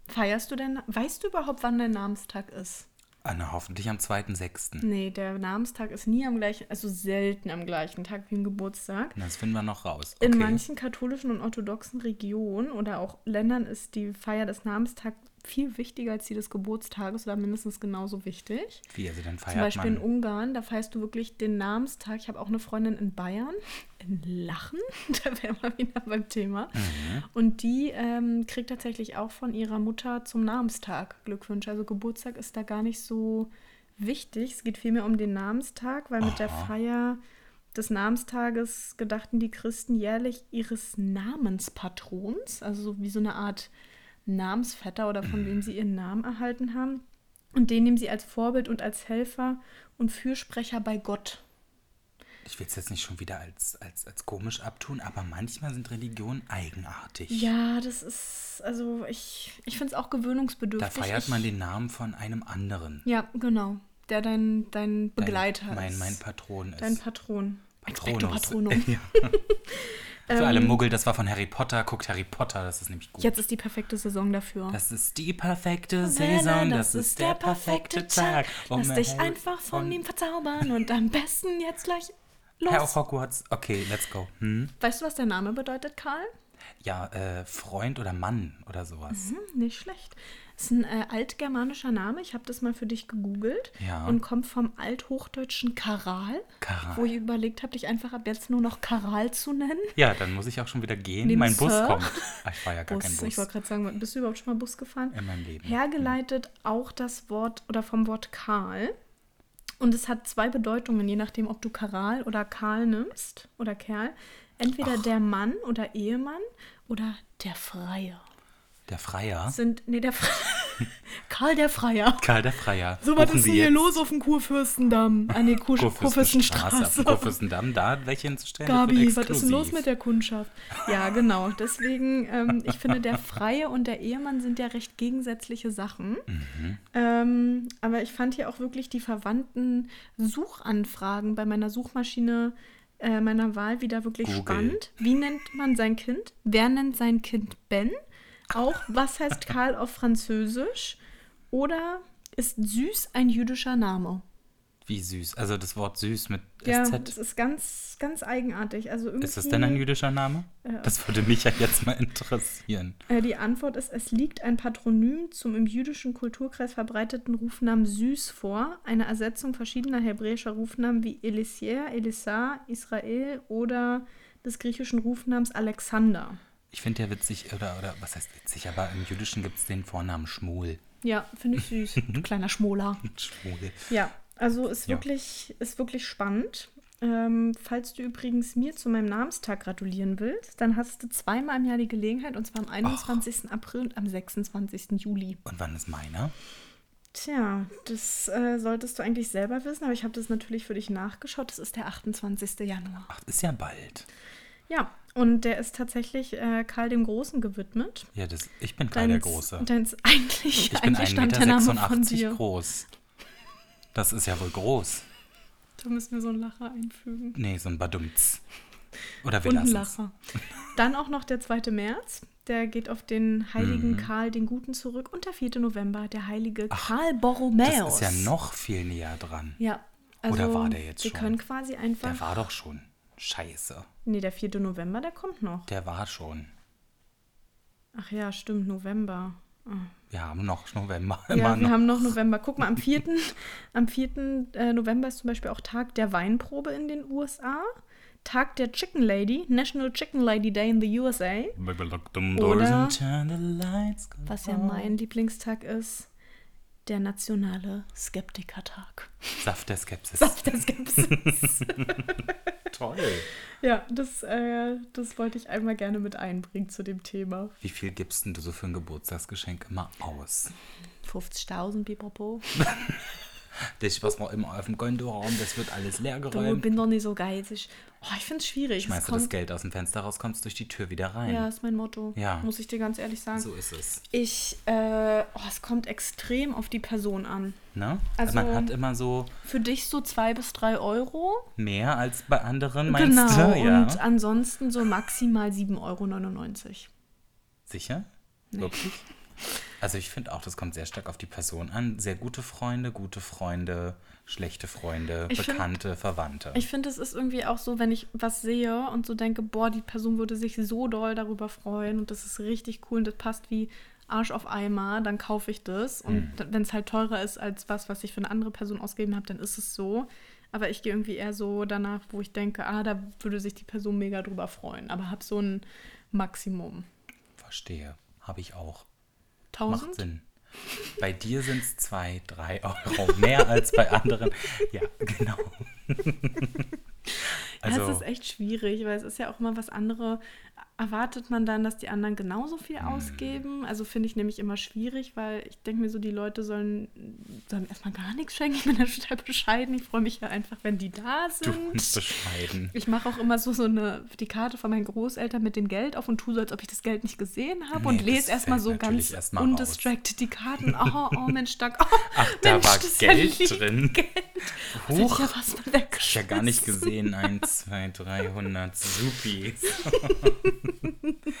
Speaker 1: Feierst du denn? Weißt du überhaupt, wann dein Namenstag ist?
Speaker 2: Ah, na, hoffentlich am 2.6.
Speaker 1: Nee, der Namenstag ist nie am gleichen, also selten am gleichen Tag wie ein Geburtstag.
Speaker 2: Das finden wir noch raus. Okay.
Speaker 1: In manchen katholischen und orthodoxen Regionen oder auch Ländern ist die Feier des Namenstags viel wichtiger als die des Geburtstages oder mindestens genauso wichtig.
Speaker 2: Wie, also dann feiert
Speaker 1: Zum Beispiel
Speaker 2: man
Speaker 1: in Ungarn, da feierst du wirklich den Namenstag. Ich habe auch eine Freundin in Bayern, in Lachen, [laughs] da wären wir wieder beim Thema.
Speaker 2: Mhm.
Speaker 1: Und die ähm, kriegt tatsächlich auch von ihrer Mutter zum Namenstag Glückwünsche. Also Geburtstag ist da gar nicht so wichtig. Es geht vielmehr um den Namenstag, weil Aha. mit der Feier des Namenstages gedachten die Christen jährlich ihres Namenspatrons, also so wie so eine Art Namensvetter oder von wem sie ihren Namen erhalten haben. Und den nehmen sie als Vorbild und als Helfer und Fürsprecher bei Gott.
Speaker 2: Ich will es jetzt nicht schon wieder als, als, als komisch abtun, aber manchmal sind Religionen eigenartig.
Speaker 1: Ja, das ist, also ich, ich finde es auch gewöhnungsbedürftig.
Speaker 2: Da feiert man den Namen von einem anderen.
Speaker 1: Ja, genau. Der dein, dein Begleiter
Speaker 2: dein, mein,
Speaker 1: ist.
Speaker 2: Mein Patron ist.
Speaker 1: Dein Patron.
Speaker 2: Patronus.
Speaker 1: Patronum. [laughs]
Speaker 2: ja. [laughs] Für alle ähm, Muggel, das war von Harry Potter. Guckt Harry Potter, das ist nämlich gut.
Speaker 1: Jetzt ist die perfekte Saison dafür.
Speaker 2: Das ist die perfekte Saison, das, das ist der perfekte Tag.
Speaker 1: Um Lass dich Harry einfach von ihm verzaubern und am besten jetzt gleich los.
Speaker 2: Herr Hogwarts, okay, let's go. Hm?
Speaker 1: Weißt du, was der Name bedeutet, Karl?
Speaker 2: Ja, äh, Freund oder Mann oder sowas.
Speaker 1: Mhm, nicht schlecht. Das ist ein äh, altgermanischer Name. Ich habe das mal für dich gegoogelt.
Speaker 2: Ja.
Speaker 1: Und kommt vom althochdeutschen Karal.
Speaker 2: Karal.
Speaker 1: Wo ich überlegt habe, dich einfach ab jetzt nur noch Karal zu nennen.
Speaker 2: Ja, dann muss ich auch schon wieder gehen. Neben mein Bus Sir. kommt. Ach, ich war ja gar
Speaker 1: Bus.
Speaker 2: kein Bus.
Speaker 1: Ich wollte gerade sagen, bist du überhaupt schon mal Bus gefahren?
Speaker 2: In meinem Leben.
Speaker 1: Hergeleitet ja. auch das Wort oder vom Wort Karl. Und es hat zwei Bedeutungen, je nachdem, ob du Karal oder Karl nimmst oder Kerl. Entweder Ach. der Mann oder Ehemann oder der Freier.
Speaker 2: Der Freier?
Speaker 1: Sind, nee, der Freier. [laughs] Karl der Freier.
Speaker 2: Karl der Freier.
Speaker 1: So, was ist denn hier los auf dem Kurfürstendamm? Ah, nee, Kur Kurfürstenstraße.
Speaker 2: Kurfürstendamm, da welche hinzustellen?
Speaker 1: Gabi, was ist denn los mit der Kundschaft? Ja, genau. Deswegen, ähm, ich finde, der Freie und der Ehemann sind ja recht gegensätzliche Sachen.
Speaker 2: Mhm.
Speaker 1: Ähm, aber ich fand hier auch wirklich die verwandten Suchanfragen bei meiner Suchmaschine äh, meiner Wahl wieder wirklich
Speaker 2: Google.
Speaker 1: spannend. Wie nennt man sein Kind? Wer nennt sein Kind Ben? Auch, was heißt Karl auf Französisch? Oder ist süß ein jüdischer Name?
Speaker 2: Wie süß? Also das Wort süß mit
Speaker 1: ja,
Speaker 2: SZ?
Speaker 1: Ja, das ist ganz, ganz eigenartig. Also
Speaker 2: ist das denn ein jüdischer Name?
Speaker 1: Ja.
Speaker 2: Das würde mich ja jetzt mal interessieren.
Speaker 1: Äh, die Antwort ist, es liegt ein Patronym zum im jüdischen Kulturkreis verbreiteten Rufnamen Süß vor, eine Ersetzung verschiedener hebräischer Rufnamen wie Elisier, Elisa, Israel oder des griechischen Rufnamens Alexander.
Speaker 2: Ich finde ja witzig, oder, oder was heißt witzig, aber im Jüdischen gibt es den Vornamen Schmuel.
Speaker 1: Ja, finde ich süß. [laughs] du kleiner Schmoler.
Speaker 2: Schmuel.
Speaker 1: Ja, also ist wirklich, ja. ist wirklich spannend. Ähm, falls du übrigens mir zu meinem Namenstag gratulieren willst, dann hast du zweimal im Jahr die Gelegenheit, und zwar am 21. Och. April und am 26. Juli.
Speaker 2: Und wann ist meiner?
Speaker 1: Tja, das äh, solltest du eigentlich selber wissen, aber ich habe das natürlich für dich nachgeschaut. Das ist der 28. Januar.
Speaker 2: Ach, ist ja bald.
Speaker 1: Ja, und der ist tatsächlich äh, Karl dem Großen gewidmet.
Speaker 2: Ja, das, ich bin Karl der Große.
Speaker 1: Dein ist eigentlich,
Speaker 2: ich bin
Speaker 1: eigentlich
Speaker 2: 1,86 Meter groß. Das ist ja wohl groß.
Speaker 1: Da müssen wir so einen Lacher einfügen.
Speaker 2: Nee, so ein Badumts. Oder wir
Speaker 1: Und
Speaker 2: lassen
Speaker 1: Lacher. Dann auch noch der 2. März. der geht auf den heiligen
Speaker 2: Mhm.
Speaker 1: Karl den Guten zurück. Und der 4. November, der heilige Karl Borromäus.
Speaker 2: Das ist ja noch viel näher dran.
Speaker 1: Ja, also
Speaker 2: Oder war der jetzt
Speaker 1: wir
Speaker 2: schon?
Speaker 1: können quasi einfach.
Speaker 2: Der war doch schon. Scheiße.
Speaker 1: nee, der 4. November, der kommt noch.
Speaker 2: Der war schon.
Speaker 1: Ach ja, stimmt, November.
Speaker 2: Wir haben noch November.
Speaker 1: Ja,
Speaker 2: Immer
Speaker 1: wir
Speaker 2: noch.
Speaker 1: haben noch November. Guck mal, am 4. [laughs] am 4. äh, November ist zum Beispiel auch Tag der Weinprobe in den USA. Tag der Chicken Lady, National Chicken Lady Day in the USA. Oder- Was ja mein Lieblingstag ist, der nationale Skeptikertag.
Speaker 2: Saft der Skepsis.
Speaker 1: Saft der Skepsis. [laughs]
Speaker 2: Toll.
Speaker 1: ja, das, äh, das wollte ich einmal gerne mit einbringen zu dem Thema.
Speaker 2: Wie viel gibst denn du so für ein Geburtstagsgeschenk immer aus?
Speaker 1: 50.000 pipapo. [laughs]
Speaker 2: Das, was wir immer auf dem Konto haben, das wird alles leer geräumt.
Speaker 1: bin doch nicht so geizig. Oh, ich finde es schwierig. Es
Speaker 2: Schmeißt du das Geld aus dem Fenster raus, kommst durch die Tür wieder rein.
Speaker 1: Ja, ist mein Motto.
Speaker 2: Ja.
Speaker 1: Muss ich dir ganz ehrlich sagen.
Speaker 2: So ist es.
Speaker 1: Ich, äh, oh, es kommt extrem auf die Person an.
Speaker 2: Ne?
Speaker 1: Also-
Speaker 2: Man hat immer so
Speaker 1: Für dich so zwei bis drei Euro.
Speaker 2: mehr als bei anderen, meinst
Speaker 1: genau.
Speaker 2: du? Ja.
Speaker 1: Und ansonsten so maximal 7,99 Euro.
Speaker 2: Sicher? Wirklich? Also ich finde auch, das kommt sehr stark auf die Person an. Sehr gute Freunde, gute Freunde, schlechte Freunde,
Speaker 1: Ich find-
Speaker 2: Bekannte, Verwandte.
Speaker 1: Ich finde, es ist irgendwie auch so, wenn ich was sehe und so denke, boah, die Person würde sich so doll darüber freuen und das ist richtig cool und das passt wie Arsch auf Eimer, dann kaufe ich das. Und wenn es halt teurer ist als was, was ich für eine andere Person ausgegeben habe, dann ist es so. Aber ich gehe irgendwie eher so danach, wo ich denke, ah, da würde sich die Person mega drüber freuen. Aber habe so ein Maximum.
Speaker 2: Verstehe. Habe ich auch. Macht
Speaker 1: 1000?
Speaker 2: Sinn. Bei dir sind es zwei, drei Euro mehr als bei anderen. Ja, genau.
Speaker 1: Also,
Speaker 2: also,
Speaker 1: ja, es ist echt schwierig, weil es ist ja auch immer was andere. Erwartet man dann, dass die anderen genauso viel
Speaker 2: Hm.
Speaker 1: ausgeben? Also finde ich nämlich immer schwierig, weil ich denke mir so, die Leute sollen, sollen erstmal gar nichts schenken. Ich bin da total bescheiden. Ich freue mich ja einfach, wenn die da
Speaker 2: du
Speaker 1: sind.
Speaker 2: bist bescheiden.
Speaker 1: Ich mache auch immer so, so eine die Karte von meinen Großeltern mit dem Geld auf und tue so, als ob ich das Geld nicht gesehen habe
Speaker 2: Nee,
Speaker 1: und lese erstmal so ganz
Speaker 2: erst mal
Speaker 1: undistracted die Karten. Oh, oh [laughs] Mensch, danke. Oh,
Speaker 2: Ach, da
Speaker 1: Mensch,
Speaker 2: war
Speaker 1: ja
Speaker 2: Geld
Speaker 1: lieb.
Speaker 2: drin.
Speaker 1: Geld.
Speaker 2: Huch.
Speaker 1: Ja, was.
Speaker 2: Ich ja gar nicht gesehen. 1, 2, 300 Supis. [laughs] [laughs]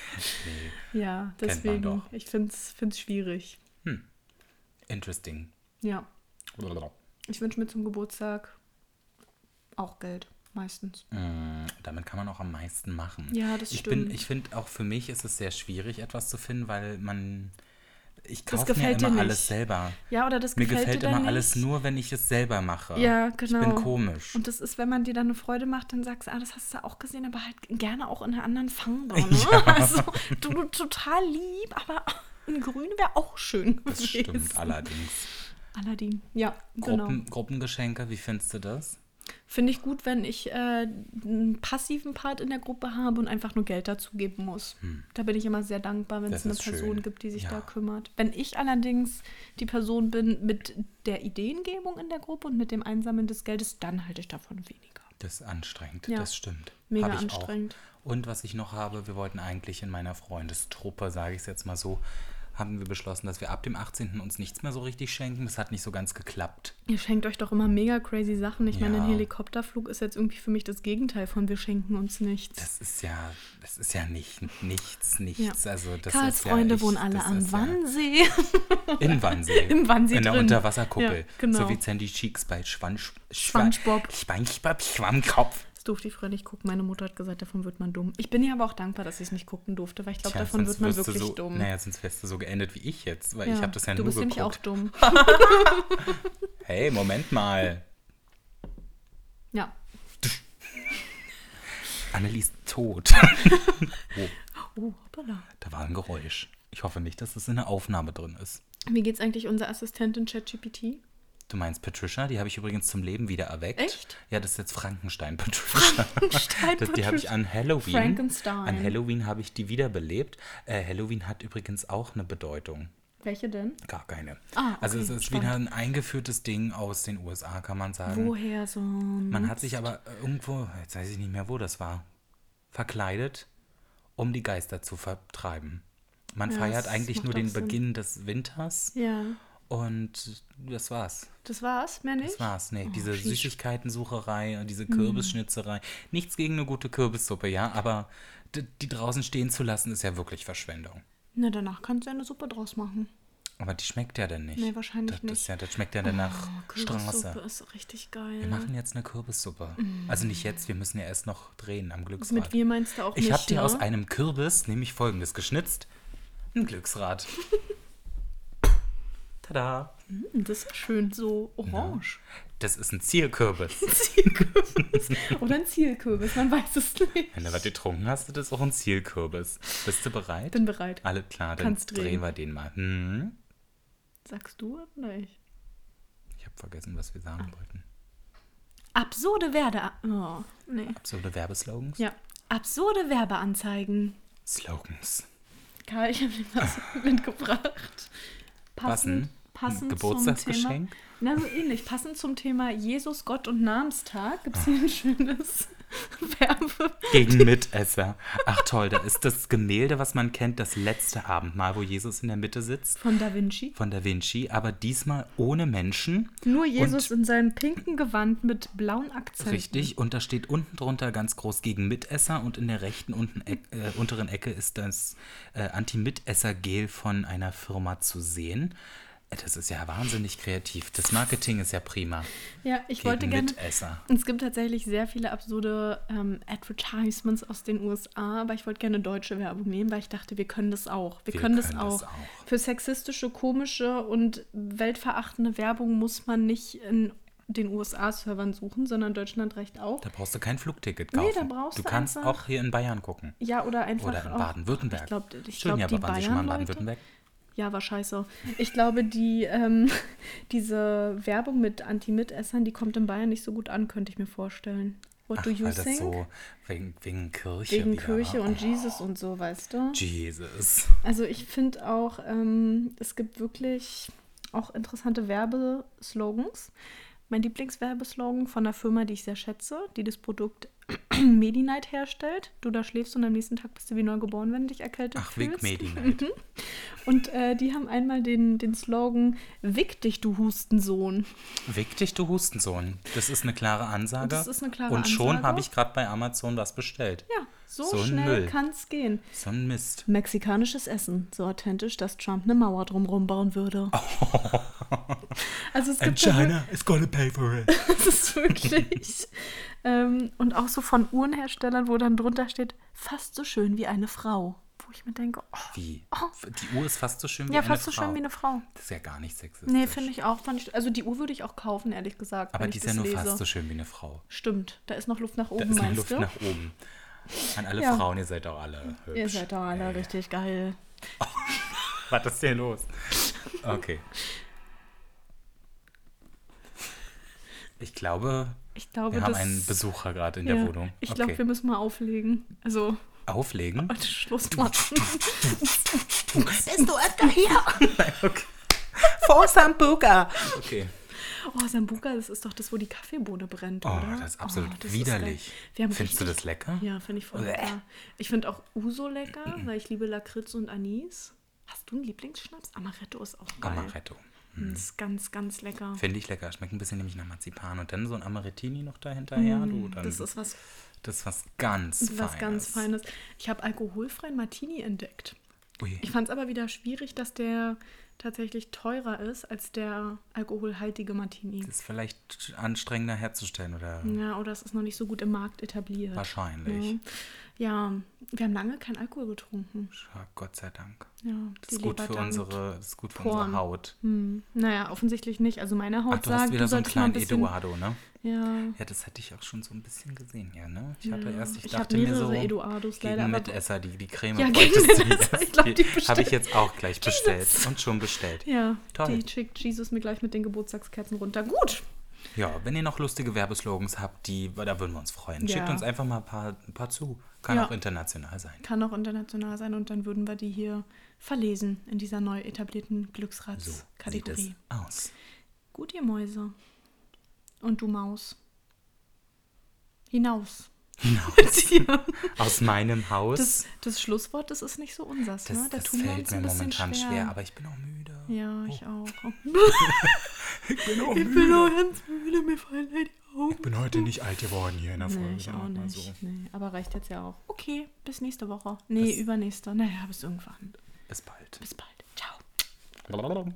Speaker 1: Ja,
Speaker 2: man
Speaker 1: deswegen. Ich finde es schwierig.
Speaker 2: Interesting.
Speaker 1: Ja. Ich wünsche mir zum Geburtstag auch Geld, meistens.
Speaker 2: Mm, Damit kann man auch am meisten machen.
Speaker 1: Ja, das
Speaker 2: ich
Speaker 1: stimmt.
Speaker 2: Bin, ich finde, auch für mich ist es sehr schwierig, etwas zu finden, weil man. Ich kaufe mir
Speaker 1: gefällt
Speaker 2: immer
Speaker 1: nicht.
Speaker 2: alles selber.
Speaker 1: Ja, oder das
Speaker 2: Mir
Speaker 1: gefällt,
Speaker 2: gefällt
Speaker 1: dir dann
Speaker 2: immer
Speaker 1: nicht.
Speaker 2: alles nur, wenn ich es selber mache.
Speaker 1: Ja, genau.
Speaker 2: Ich bin komisch.
Speaker 1: Und das ist, wenn man dir dann eine Freude macht, dann sagst du, ah, das hast du auch gesehen, aber halt gerne auch in einer anderen Farbe. Ne? [laughs] Also, du, du total lieb, aber in grün wäre auch schön
Speaker 2: das
Speaker 1: gewesen.
Speaker 2: stimmt allerdings.
Speaker 1: Aladdin, ja, genau.
Speaker 2: Gruppen, Gruppengeschenke, wie findest du das?
Speaker 1: Finde ich gut, wenn ich äh, einen passiven Part in der Gruppe habe und einfach nur Geld dazu geben muss. Da bin ich immer sehr dankbar, wenn
Speaker 2: Hm. Das
Speaker 1: es eine Person
Speaker 2: schön.
Speaker 1: gibt, die sich
Speaker 2: Ja.
Speaker 1: da kümmert. Wenn ich allerdings die Person bin mit der Ideengebung in der Gruppe und mit dem Einsammeln des Geldes, dann halte ich davon weniger.
Speaker 2: Das ist anstrengend,
Speaker 1: Ja.
Speaker 2: das stimmt.
Speaker 1: Mega anstrengend.
Speaker 2: Auch. Und was ich noch habe, wir wollten eigentlich in meiner Freundestruppe, sage ich es jetzt mal so, haben wir beschlossen, dass wir ab dem 18. uns nichts mehr so richtig schenken. Das hat nicht so ganz geklappt.
Speaker 1: Ihr schenkt euch doch immer mega crazy Sachen. Ich meine,
Speaker 2: Ja.
Speaker 1: ein Helikopterflug ist jetzt irgendwie für mich das Gegenteil von wir schenken uns nichts.
Speaker 2: Das ist ja, das ist ja nicht nichts, nichts.
Speaker 1: Ja.
Speaker 2: Also das
Speaker 1: Karls
Speaker 2: ist ja
Speaker 1: Freunde
Speaker 2: echt,
Speaker 1: wohnen alle am
Speaker 2: ist ja-
Speaker 1: Wannsee. [laughs]
Speaker 2: Im Wannsee.
Speaker 1: Im Wannsee
Speaker 2: In der
Speaker 1: drin.
Speaker 2: Unterwasserkuppel.
Speaker 1: Ja, genau.
Speaker 2: So wie Sandy Cheeks bei Schwanz,
Speaker 1: Schwanzbob.
Speaker 2: Schwanzbob, Schwammkopf.
Speaker 1: Durfte ich früher nicht gucken. Meine Mutter hat gesagt, davon wird man dumm. Ich bin ihr aber auch dankbar, dass ich es nicht gucken durfte, weil ich glaube, davon wird man
Speaker 2: du
Speaker 1: wirklich
Speaker 2: so,
Speaker 1: dumm.
Speaker 2: Naja, sonst wärst du so geendet wie ich jetzt, weil
Speaker 1: Ja,
Speaker 2: ich habe das ja
Speaker 1: du
Speaker 2: nur
Speaker 1: bist nämlich auch dumm. [laughs]
Speaker 2: Hey, Moment mal.
Speaker 1: Ja. [laughs]
Speaker 2: Annelies tot. [laughs] oh,
Speaker 1: Oh, hoppala.
Speaker 2: da war ein Geräusch. Ich hoffe nicht, dass das in der Aufnahme drin ist.
Speaker 1: Wie geht's eigentlich unserer Assistentin ChatGPT?
Speaker 2: Du meinst Patricia? Die habe ich übrigens zum Leben wieder erweckt.
Speaker 1: Echt?
Speaker 2: Ja, das ist jetzt Frankenstein Patricia.
Speaker 1: Frankenstein [laughs]
Speaker 2: Das, die habe ich an Halloween.
Speaker 1: Frankenstein.
Speaker 2: An Halloween habe ich die wiederbelebt. Äh, Halloween hat übrigens auch eine Bedeutung.
Speaker 1: Welche denn?
Speaker 2: Gar keine.
Speaker 1: Ah,
Speaker 2: also
Speaker 1: okay,
Speaker 2: es ist
Speaker 1: spannend.
Speaker 2: wieder ein eingeführtes Ding aus den USA, kann man sagen.
Speaker 1: Woher so ein
Speaker 2: Man hat sich aber irgendwo, jetzt weiß ich nicht mehr, wo das war, verkleidet, um die Geister zu vertreiben. Man
Speaker 1: Ja,
Speaker 2: feiert eigentlich nur den
Speaker 1: Sinn.
Speaker 2: Beginn des Winters
Speaker 1: Ja.
Speaker 2: Und das war's.
Speaker 1: Das war's, mehr nicht?
Speaker 2: Das war's. Nee, diese
Speaker 1: fies.
Speaker 2: Süßigkeitensucherei und diese Kürbisschnitzerei. Nichts gegen eine gute Kürbissuppe, ja, aber die draußen stehen zu lassen, ist ja wirklich Verschwendung.
Speaker 1: Na, danach kannst du ja eine Suppe draus machen.
Speaker 2: Aber die schmeckt ja dann nicht.
Speaker 1: Nee, wahrscheinlich
Speaker 2: das
Speaker 1: nicht.
Speaker 2: Ist ja, das schmeckt ja dann nach
Speaker 1: Kürbissuppe
Speaker 2: Straße.
Speaker 1: ist richtig geil.
Speaker 2: Wir machen jetzt eine Kürbissuppe. Also nicht jetzt, wir müssen ja erst noch drehen am Glücksrad.
Speaker 1: Mit wir meinst du auch
Speaker 2: ich
Speaker 1: mich,
Speaker 2: habe dir
Speaker 1: ne?
Speaker 2: aus einem Kürbis nämlich folgendes geschnitzt. Ein Glücksrad. [laughs] Tada.
Speaker 1: Hm, Das ist schön so orange.
Speaker 2: Das ist ein Zielkürbis. [laughs]
Speaker 1: Zielkürbis. Oder ein Zielkürbis, man weiß es nicht.
Speaker 2: Wenn du was getrunken hast, das ist auch ein Zielkürbis. Bist du bereit?
Speaker 1: Bin bereit.
Speaker 2: Alle klar, dann
Speaker 1: Kannst drehen.
Speaker 2: drehen wir den mal. Hm.
Speaker 1: Sagst du oder ich?
Speaker 2: Ich habe vergessen, was wir sagen wollten.
Speaker 1: Absurde Werde... Oh, nee.
Speaker 2: Absurde Werbeslogans?
Speaker 1: Ja. Absurde Werbeanzeigen.
Speaker 2: Slogans.
Speaker 1: Karl, ich habe dir was [laughs] mitgebracht.
Speaker 2: Passend?
Speaker 1: Passend
Speaker 2: Ein
Speaker 1: zum
Speaker 2: Geburtstagsgeschenk?
Speaker 1: Thema, na, so ähnlich. Passend zum Thema Jesus, Gott und Namenstag gibt es hier ein schönes [laughs] Werbe.
Speaker 2: Gegen Mitesser. Ach toll, da ist das Gemälde, was man kennt, das letzte Abendmahl, wo Jesus in der Mitte sitzt,
Speaker 1: Von Da Vinci.
Speaker 2: von Da Vinci, aber diesmal ohne Menschen.
Speaker 1: Nur Jesus in seinem pinken Gewand mit blauen Akzenten.
Speaker 2: Richtig, und da steht unten drunter ganz groß gegen Mitesser und in der rechten unten, Eck- äh, unteren Ecke ist das äh, Anti-Mitesser-Gel von einer Firma zu sehen. Das ist ja wahnsinnig kreativ. Das Marketing ist ja prima.
Speaker 1: Ja, ich
Speaker 2: Gegen
Speaker 1: wollte gerne.
Speaker 2: Mitesser.
Speaker 1: Es gibt tatsächlich sehr viele absurde ähm, Advertisements aus den USA, aber ich wollte gerne deutsche Werbung nehmen, weil ich dachte, wir können das auch. Wir,
Speaker 2: Wir
Speaker 1: können, das,
Speaker 2: können das
Speaker 1: auch.
Speaker 2: auch.
Speaker 1: Für sexistische, komische und weltverachtende Werbung muss man nicht in den USA-Servern suchen, sondern Deutschland reicht auch.
Speaker 2: Da brauchst du kein Flugticket
Speaker 1: Nee,
Speaker 2: kaufen.
Speaker 1: da brauchst
Speaker 2: du
Speaker 1: du
Speaker 2: kannst
Speaker 1: einfach-
Speaker 2: auch hier in Bayern gucken.
Speaker 1: Ja, oder einfach.
Speaker 2: Oder in Baden-Württemberg.
Speaker 1: Ich glaube, ich glaub, die
Speaker 2: aber waren Sie schon mal in
Speaker 1: Bayern-Leute-
Speaker 2: Baden-Württemberg?
Speaker 1: Ja, war scheiße. Ich glaube, die, ähm, [laughs] diese Werbung mit Anti-Mitessern, die kommt in Bayern nicht so gut an, könnte ich mir vorstellen. What
Speaker 2: Ach,
Speaker 1: do you
Speaker 2: weil das
Speaker 1: think?
Speaker 2: so wegen, wegen Kirche
Speaker 1: Wegen
Speaker 2: wieder
Speaker 1: Kirche
Speaker 2: war.
Speaker 1: und Jesus und so, weißt du?
Speaker 2: Jesus.
Speaker 1: Also ich finde auch, ähm, es gibt wirklich auch interessante Werbeslogans. Mein Lieblingswerbeslogan von einer Firma, die ich sehr schätze, die das Produkt [clears throat] Medi-Night herstellt. Du da schläfst und am nächsten Tag bist du wie neu geboren, wenn du dich erkältet
Speaker 2: Ach,
Speaker 1: fühlst.
Speaker 2: Medi-Night. [laughs]
Speaker 1: Und äh, die haben einmal den, den Slogan Wick dich, du Hustensohn.
Speaker 2: Wick dich, du Hustensohn. Das ist eine klare Ansage.
Speaker 1: Das ist eine klare
Speaker 2: Und schon habe ich gerade bei Amazon was bestellt.
Speaker 1: Ja, so,
Speaker 2: So
Speaker 1: schnell kann es gehen.
Speaker 2: So ein Mist.
Speaker 1: Mexikanisches Essen, so authentisch, dass Trump eine Mauer drumherum bauen würde. Also es gibt da
Speaker 2: is gonna pay for it. [laughs]
Speaker 1: Das ist wirklich. Ähm, und auch so von Uhrenherstellern, wo dann drunter steht, fast so schön wie eine Frau. Wo ich mir denke, oh,
Speaker 2: Wie? Die Uhr ist fast so schön wie
Speaker 1: ja,
Speaker 2: eine
Speaker 1: fast so
Speaker 2: Frau.
Speaker 1: schön wie eine Frau.
Speaker 2: Das ist ja gar nicht sexistisch.
Speaker 1: Nee, finde ich auch. Ich, also die Uhr würde ich auch kaufen, ehrlich gesagt.
Speaker 2: Aber die
Speaker 1: ich
Speaker 2: ist ja nur
Speaker 1: lese.
Speaker 2: fast so schön wie eine Frau.
Speaker 1: Stimmt, da ist noch Luft nach
Speaker 2: Da
Speaker 1: oben,
Speaker 2: ist noch Luft
Speaker 1: du?
Speaker 2: nach oben. An alle
Speaker 1: Ja.
Speaker 2: Frauen, ihr seid doch alle hübsch.
Speaker 1: Ihr seid doch alle richtig geil. [laughs]
Speaker 2: Was ist denn los? Okay. Ich glaube,
Speaker 1: Ich glaube,
Speaker 2: wir haben
Speaker 1: das,
Speaker 2: einen Besucher gerade in
Speaker 1: ja,
Speaker 2: der Wohnung.
Speaker 1: Ich
Speaker 2: okay.
Speaker 1: glaube, wir müssen mal auflegen. Also,
Speaker 2: Auflegen? [laughs]
Speaker 1: Schluss machen. [laughs]
Speaker 2: Bist du öfter hier? [laughs] okay. For Sambuca. Okay.
Speaker 1: Oh, Sambuca, das ist doch das, wo die Kaffeebohne brennt,
Speaker 2: Oh,
Speaker 1: oder?
Speaker 2: das ist absolut
Speaker 1: das
Speaker 2: widerlich.
Speaker 1: haben
Speaker 2: Findest du das lecker?
Speaker 1: Ja, finde ich voll
Speaker 2: Bäh.
Speaker 1: lecker. Ich finde auch Uso lecker, weil ich liebe Lakritz und Anis. Hast du einen Lieblingsschnaps? Amaretto ist auch geil.
Speaker 2: Amaretto.
Speaker 1: Das ist ganz, ganz lecker.
Speaker 2: Finde ich lecker. Schmeckt ein bisschen nämlich nach Marzipan. Und dann so ein Amarettini noch dahinterher. du,
Speaker 1: Mm, Das ist was,
Speaker 2: das ist was ganz
Speaker 1: was
Speaker 2: Feines.
Speaker 1: ganz Feines. Ich habe alkoholfreien Martini entdeckt.
Speaker 2: Ui.
Speaker 1: Ich fand es aber wieder schwierig, dass der tatsächlich teurer ist als der alkoholhaltige Martini.
Speaker 2: Das ist vielleicht anstrengender herzustellen oder
Speaker 1: Ja, oder es ist noch nicht so gut im Markt etabliert.
Speaker 2: wahrscheinlich.
Speaker 1: Ja, wir haben lange keinen Alkohol getrunken.
Speaker 2: Ja, Gott sei Dank.
Speaker 1: Ja,
Speaker 2: Das ist gut für unsere, das ist gut für
Speaker 1: Poren.
Speaker 2: unsere Haut.
Speaker 1: Hm. Naja, offensichtlich nicht. Also meine Haut
Speaker 2: Ach, du
Speaker 1: sagt,
Speaker 2: hast wieder
Speaker 1: du
Speaker 2: so einen
Speaker 1: mal ein
Speaker 2: kleinen
Speaker 1: bisschen...
Speaker 2: Eduardo, ne?
Speaker 1: Ja,
Speaker 2: Ja, das hätte ich auch schon so ein bisschen gesehen, ja, ne? Ich hatte
Speaker 1: Ja.
Speaker 2: erst, ich
Speaker 1: Ich
Speaker 2: dachte mir so,
Speaker 1: Eduardos leider,
Speaker 2: gegen
Speaker 1: aber-
Speaker 2: Mitesser, die, die Creme
Speaker 1: Ja,
Speaker 2: wolltest
Speaker 1: gegen Mitesser, ich glaub, die
Speaker 2: Habe ich jetzt auch gleich bestellt und schon bestellt.
Speaker 1: ja.
Speaker 2: Toll.
Speaker 1: Die schickt Jesus mir gleich mit den Geburtstagskerzen runter. Gut.
Speaker 2: Ja, wenn ihr noch lustige Werbeslogans habt, die, da würden wir uns freuen. Schickt
Speaker 1: Ja.
Speaker 2: uns einfach mal ein paar, ein paar zu. Kann
Speaker 1: Ja.
Speaker 2: auch international sein.
Speaker 1: Kann auch international sein und dann würden wir die hier verlesen in dieser neu etablierten
Speaker 2: So sieht
Speaker 1: Glücksratskategorie.
Speaker 2: es aus.
Speaker 1: Gut, ihr Mäuse. Und du Maus. Hinaus.
Speaker 2: Hinaus. [laughs]
Speaker 1: Ja.
Speaker 2: Aus meinem Haus.
Speaker 1: Das, das Schlusswort, das ist nicht so unsers,
Speaker 2: das
Speaker 1: ne? Da
Speaker 2: das fällt mir momentan schwer.
Speaker 1: schwer.
Speaker 2: aber ich bin auch müde.
Speaker 1: Ja, ich auch. [laughs]
Speaker 2: Ich bin auch
Speaker 1: Ich bin auch ganz müde, mir fallen halt die Augen.
Speaker 2: Ich bin heute nicht alt geworden hier in der Folge.
Speaker 1: Nee, ich
Speaker 2: sagen
Speaker 1: auch nicht.
Speaker 2: so.
Speaker 1: Nee, aber reicht jetzt ja auch. Okay, bis nächste Woche. Nee,
Speaker 2: Bis-
Speaker 1: übernächste. Naja, bis irgendwann.
Speaker 2: Bis bald.
Speaker 1: Bis bald. Ciao.